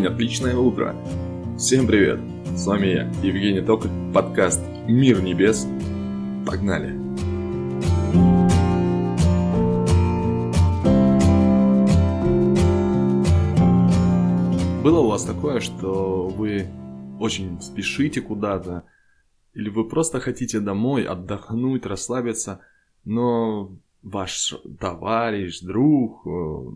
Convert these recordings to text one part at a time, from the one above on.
день, отличное утро. Всем привет! С вами я, Евгений Токарь, подкаст «Мир небес». Погнали! Было у вас такое, что вы очень спешите куда-то, или вы просто хотите домой отдохнуть, расслабиться, но ваш товарищ, друг, э,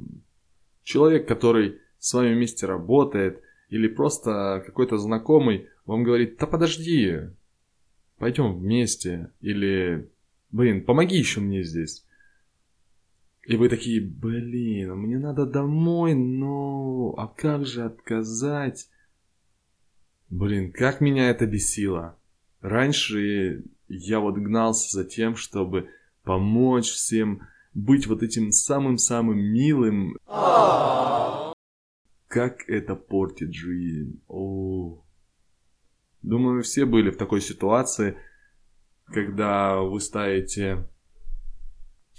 человек, который с вами вместе работает, или просто какой-то знакомый вам говорит, да подожди, пойдем вместе, или, блин, помоги еще мне здесь. И вы такие, блин, мне надо домой, но а как же отказать? Блин, как меня это бесило. Раньше я вот гнался за тем, чтобы помочь всем, быть вот этим самым-самым милым. Как это портит жизнь. О. Думаю, все были в такой ситуации, когда вы ставите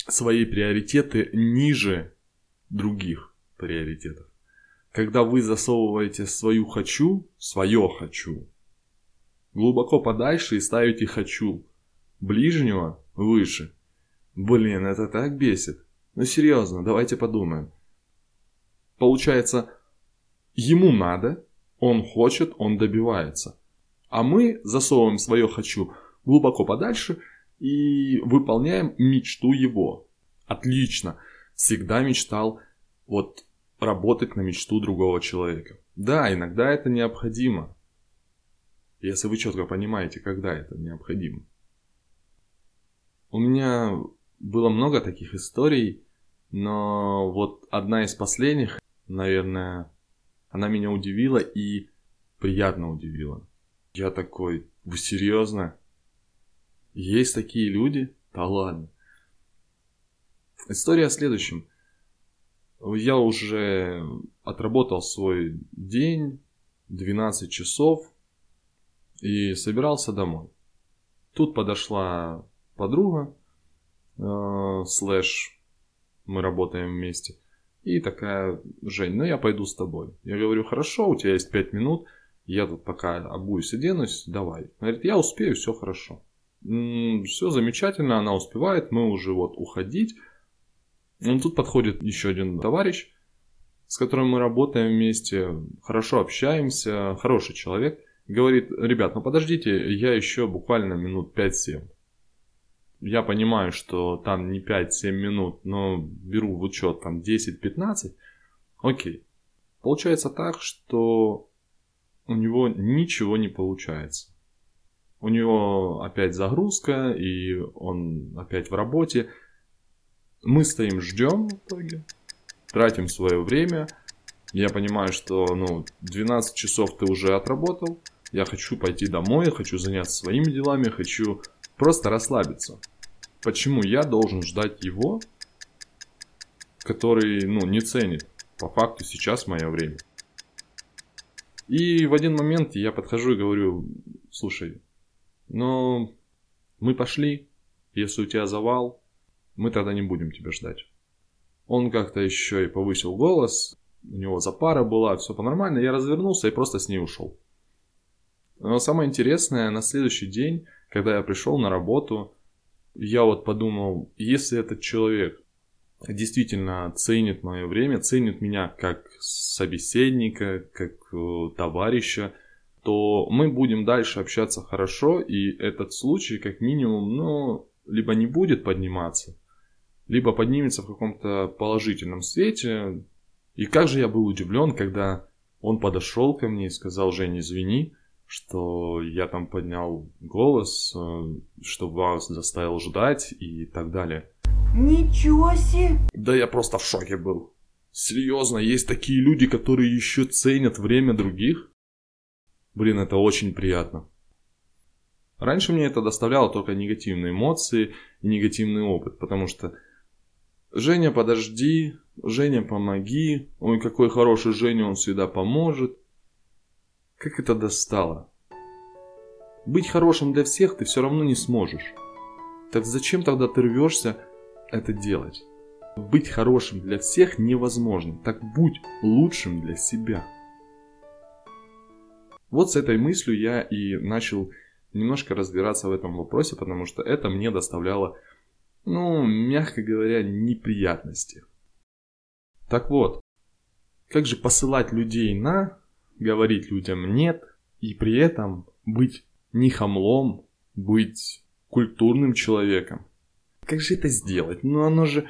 свои приоритеты ниже других приоритетов. Когда вы засовываете свою хочу, свое хочу, глубоко подальше и ставите хочу ближнего выше. Блин, это так бесит. Ну серьезно, давайте подумаем. Получается, ему надо, он хочет, он добивается. А мы засовываем свое «хочу» глубоко подальше и выполняем мечту его. Отлично. Всегда мечтал вот работать на мечту другого человека. Да, иногда это необходимо. Если вы четко понимаете, когда это необходимо. У меня было много таких историй, но вот одна из последних, наверное, она меня удивила и приятно удивила. Я такой, вы серьезно? Есть такие люди? Да ладно. История о следующем. Я уже отработал свой день, 12 часов, и собирался домой. Тут подошла подруга, э, слэш, мы работаем вместе. И такая, Жень, ну я пойду с тобой. Я говорю, хорошо, у тебя есть 5 минут, я тут пока обуюсь и денусь, давай. Говорит, я успею, все хорошо. Все замечательно, она успевает, мы уже вот уходить. Ну, тут подходит еще один товарищ, с которым мы работаем вместе, хорошо общаемся, хороший человек. Говорит, ребят, ну подождите, я еще буквально минут 5-7 я понимаю, что там не 5-7 минут, но беру в учет там 10-15, окей. Получается так, что у него ничего не получается. У него опять загрузка, и он опять в работе. Мы стоим, ждем в итоге, тратим свое время. Я понимаю, что ну, 12 часов ты уже отработал. Я хочу пойти домой, хочу заняться своими делами, хочу просто расслабиться. Почему я должен ждать его, который, ну, не ценит по факту сейчас мое время? И в один момент я подхожу и говорю, слушай, ну, мы пошли, если у тебя завал, мы тогда не будем тебя ждать. Он как-то еще и повысил голос, у него запара была, все по-нормально, я развернулся и просто с ней ушел. Но самое интересное, на следующий день, когда я пришел на работу, я вот подумал, если этот человек действительно ценит мое время, ценит меня как собеседника, как э, товарища, то мы будем дальше общаться хорошо, и этот случай как минимум, ну, либо не будет подниматься, либо поднимется в каком-то положительном свете. И как же я был удивлен, когда он подошел ко мне и сказал, Жень, извини, что я там поднял голос, э, что вас заставил ждать и так далее. Ничего себе! Да я просто в шоке был. Серьезно, есть такие люди, которые еще ценят время других? Блин, это очень приятно. Раньше мне это доставляло только негативные эмоции и негативный опыт, потому что Женя, подожди, Женя, помоги, ой, какой хороший Женя, он всегда поможет. Как это достало? Быть хорошим для всех ты все равно не сможешь. Так зачем тогда ты рвешься это делать? Быть хорошим для всех невозможно. Так будь лучшим для себя. Вот с этой мыслью я и начал немножко разбираться в этом вопросе, потому что это мне доставляло, ну, мягко говоря, неприятности. Так вот, как же посылать людей на, говорить людям нет, и при этом быть не хамлом, быть культурным человеком? Как же это сделать? Ну, оно же...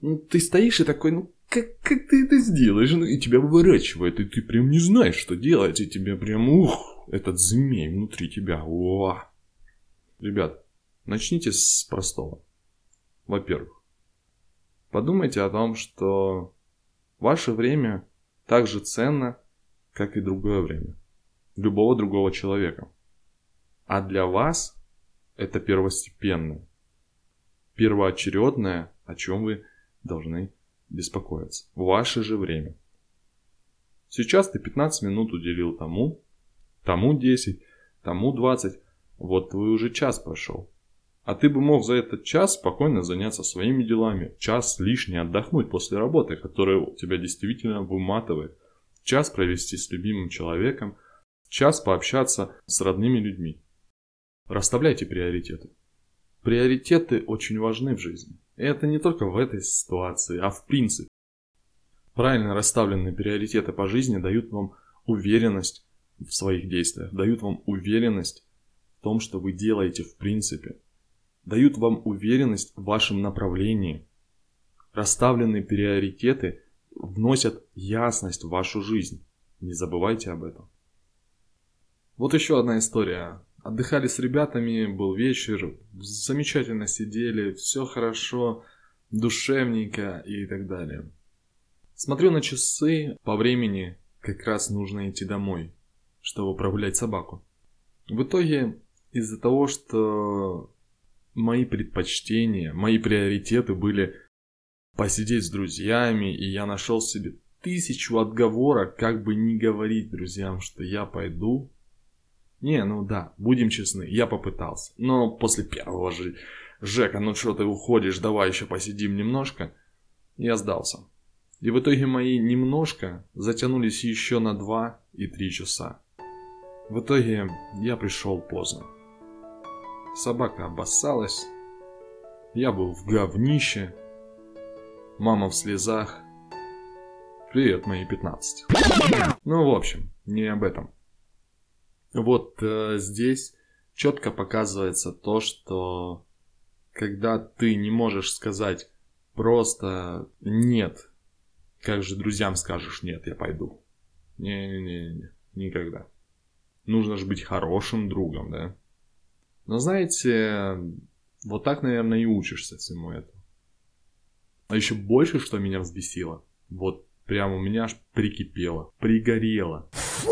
Ну, ты стоишь и такой, ну, как, как ты это сделаешь? Ну, и тебя выворачивает, и ты прям не знаешь, что делать, и тебе прям, ух, этот змей внутри тебя, уа. Ребят, начните с простого. Во-первых, подумайте о том, что ваше время так же ценно, как и другое время. Любого другого человека. А для вас это первостепенное, первоочередное, о чем вы должны беспокоиться. Ваше же время. Сейчас ты 15 минут уделил тому, тому 10, тому 20. Вот твой уже час прошел. А ты бы мог за этот час спокойно заняться своими делами. Час лишний отдохнуть после работы, которая тебя действительно выматывает. Час провести с любимым человеком. Час пообщаться с родными людьми. Расставляйте приоритеты. Приоритеты очень важны в жизни. И это не только в этой ситуации, а в принципе. Правильно расставленные приоритеты по жизни дают вам уверенность в своих действиях, дают вам уверенность в том, что вы делаете в принципе, дают вам уверенность в вашем направлении. Расставленные приоритеты вносят ясность в вашу жизнь. Не забывайте об этом. Вот еще одна история Отдыхали с ребятами, был вечер, замечательно сидели, все хорошо, душевненько и так далее. Смотрю на часы, по времени как раз нужно идти домой, чтобы прогулять собаку. В итоге, из-за того, что мои предпочтения, мои приоритеты были посидеть с друзьями, и я нашел себе тысячу отговорок, как бы не говорить друзьям, что я пойду не, ну да, будем честны, я попытался. Но после первого же Жека, ну что ты уходишь, давай еще посидим немножко. Я сдался. И в итоге мои немножко затянулись еще на 2 и 3 часа. В итоге я пришел поздно. Собака обоссалась. Я был в говнище. Мама в слезах. Привет, мои 15. Ну, в общем, не об этом. Вот э, здесь четко показывается то, что когда ты не можешь сказать просто нет, как же друзьям скажешь нет, я пойду. Не-не-не, никогда. Нужно же быть хорошим другом, да? Но знаете, вот так, наверное, и учишься всему этому. А еще больше, что меня взбесило, вот прямо у меня аж прикипело, пригорело. Фу,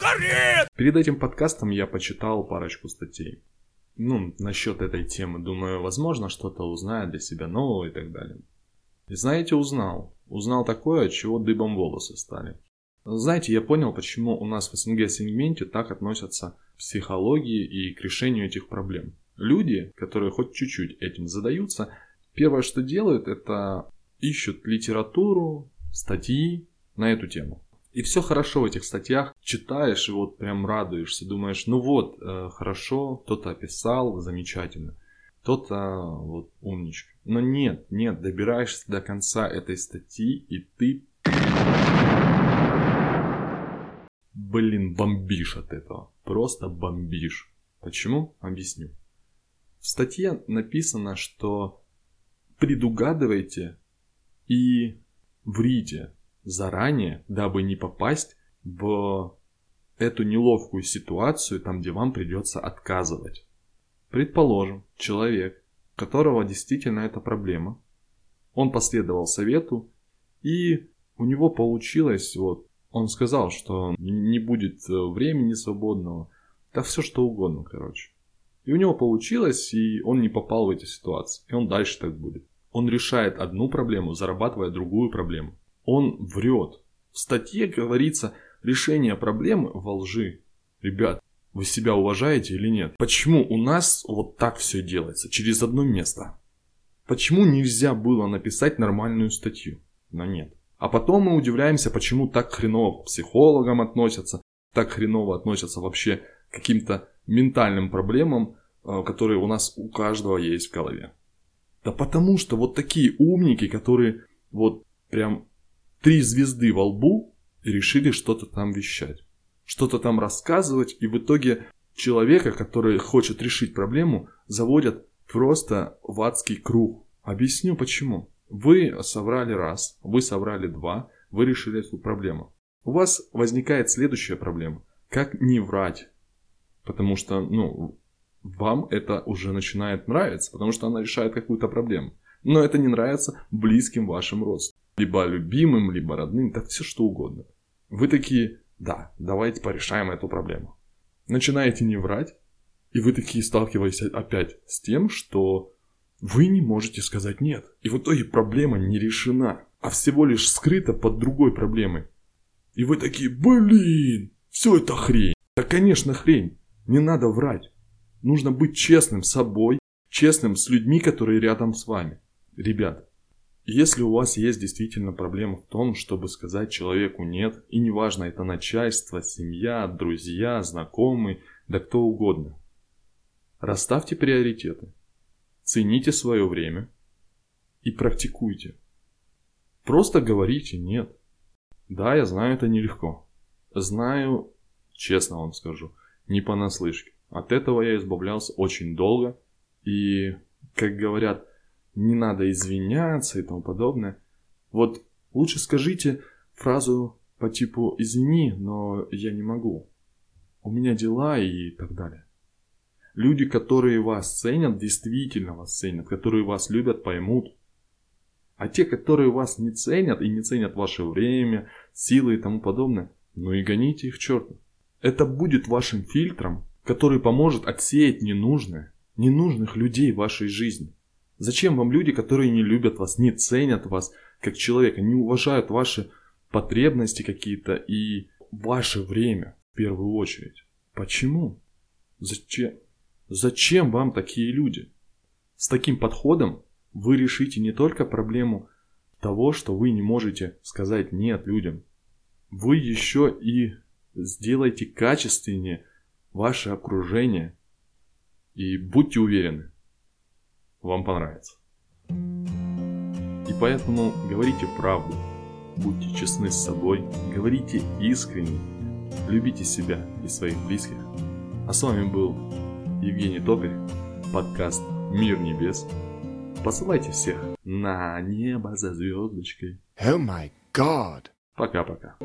горит! Перед этим подкастом я почитал парочку статей. Ну, насчет этой темы, думаю, возможно, что-то узнаю для себя нового и так далее. И знаете, узнал. Узнал такое, от чего дыбом волосы стали. Знаете, я понял, почему у нас в СНГ-сегменте так относятся к психологии и к решению этих проблем. Люди, которые хоть чуть-чуть этим задаются, первое, что делают, это ищут литературу, статьи на эту тему. И все хорошо в этих статьях, читаешь и вот прям радуешься, думаешь, ну вот, э, хорошо, кто-то описал, замечательно, кто-то вот умничка. Но нет, нет, добираешься до конца этой статьи, и ты, блин, бомбишь от этого, просто бомбишь. Почему? Объясню. В статье написано, что предугадывайте и врите заранее, дабы не попасть в эту неловкую ситуацию, там, где вам придется отказывать. Предположим, человек, которого действительно эта проблема, он последовал совету, и у него получилось, вот, он сказал, что не будет э, времени свободного, да все что угодно, короче. И у него получилось, и он не попал в эти ситуации, и он дальше так будет. Он решает одну проблему, зарабатывая другую проблему он врет. В статье говорится решение проблемы во лжи. Ребят, вы себя уважаете или нет? Почему у нас вот так все делается, через одно место? Почему нельзя было написать нормальную статью? Но нет. А потом мы удивляемся, почему так хреново к психологам относятся, так хреново относятся вообще к каким-то ментальным проблемам, э, которые у нас у каждого есть в голове? Да потому что вот такие умники, которые вот прям три звезды во лбу решили что-то там вещать, что-то там рассказывать, и в итоге человека, который хочет решить проблему, заводят просто в адский круг. Объясню почему. Вы соврали раз, вы соврали два, вы решили эту проблему. У вас возникает следующая проблема. Как не врать? Потому что, ну, вам это уже начинает нравиться, потому что она решает какую-то проблему. Но это не нравится близким вашим родственникам. Либо любимым, либо родным, так все что угодно. Вы такие, да, давайте порешаем эту проблему. Начинаете не врать, и вы такие сталкиваетесь опять с тем, что вы не можете сказать нет. И в итоге проблема не решена, а всего лишь скрыта под другой проблемой. И вы такие, блин, все это хрень. Да, конечно, хрень. Не надо врать. Нужно быть честным с собой, честным с людьми, которые рядом с вами. Ребят, если у вас есть действительно проблема в том, чтобы сказать человеку нет, и неважно, это начальство, семья, друзья, знакомый, да кто угодно, расставьте приоритеты, цените свое время и практикуйте. Просто говорите нет. Да, я знаю, это нелегко. Знаю, честно вам скажу, не понаслышке. От этого я избавлялся очень долго. И, как говорят, не надо извиняться и тому подобное. Вот лучше скажите фразу по типу «извини, но я не могу». У меня дела и так далее. Люди, которые вас ценят, действительно вас ценят, которые вас любят, поймут. А те, которые вас не ценят и не ценят ваше время, силы и тому подобное, ну и гоните их к черту. Это будет вашим фильтром, который поможет отсеять ненужное, ненужных людей в вашей жизни. Зачем вам люди, которые не любят вас, не ценят вас как человека, не уважают ваши потребности какие-то и ваше время в первую очередь? Почему? Зачем? Зачем вам такие люди? С таким подходом вы решите не только проблему того, что вы не можете сказать нет людям, вы еще и сделаете качественнее ваше окружение. И будьте уверены, вам понравится. И поэтому говорите правду, будьте честны с собой, говорите искренне, любите себя и своих близких. А с вами был Евгений Токарь, подкаст «Мир небес». Посылайте всех на небо за звездочкой. Oh my god! Пока-пока.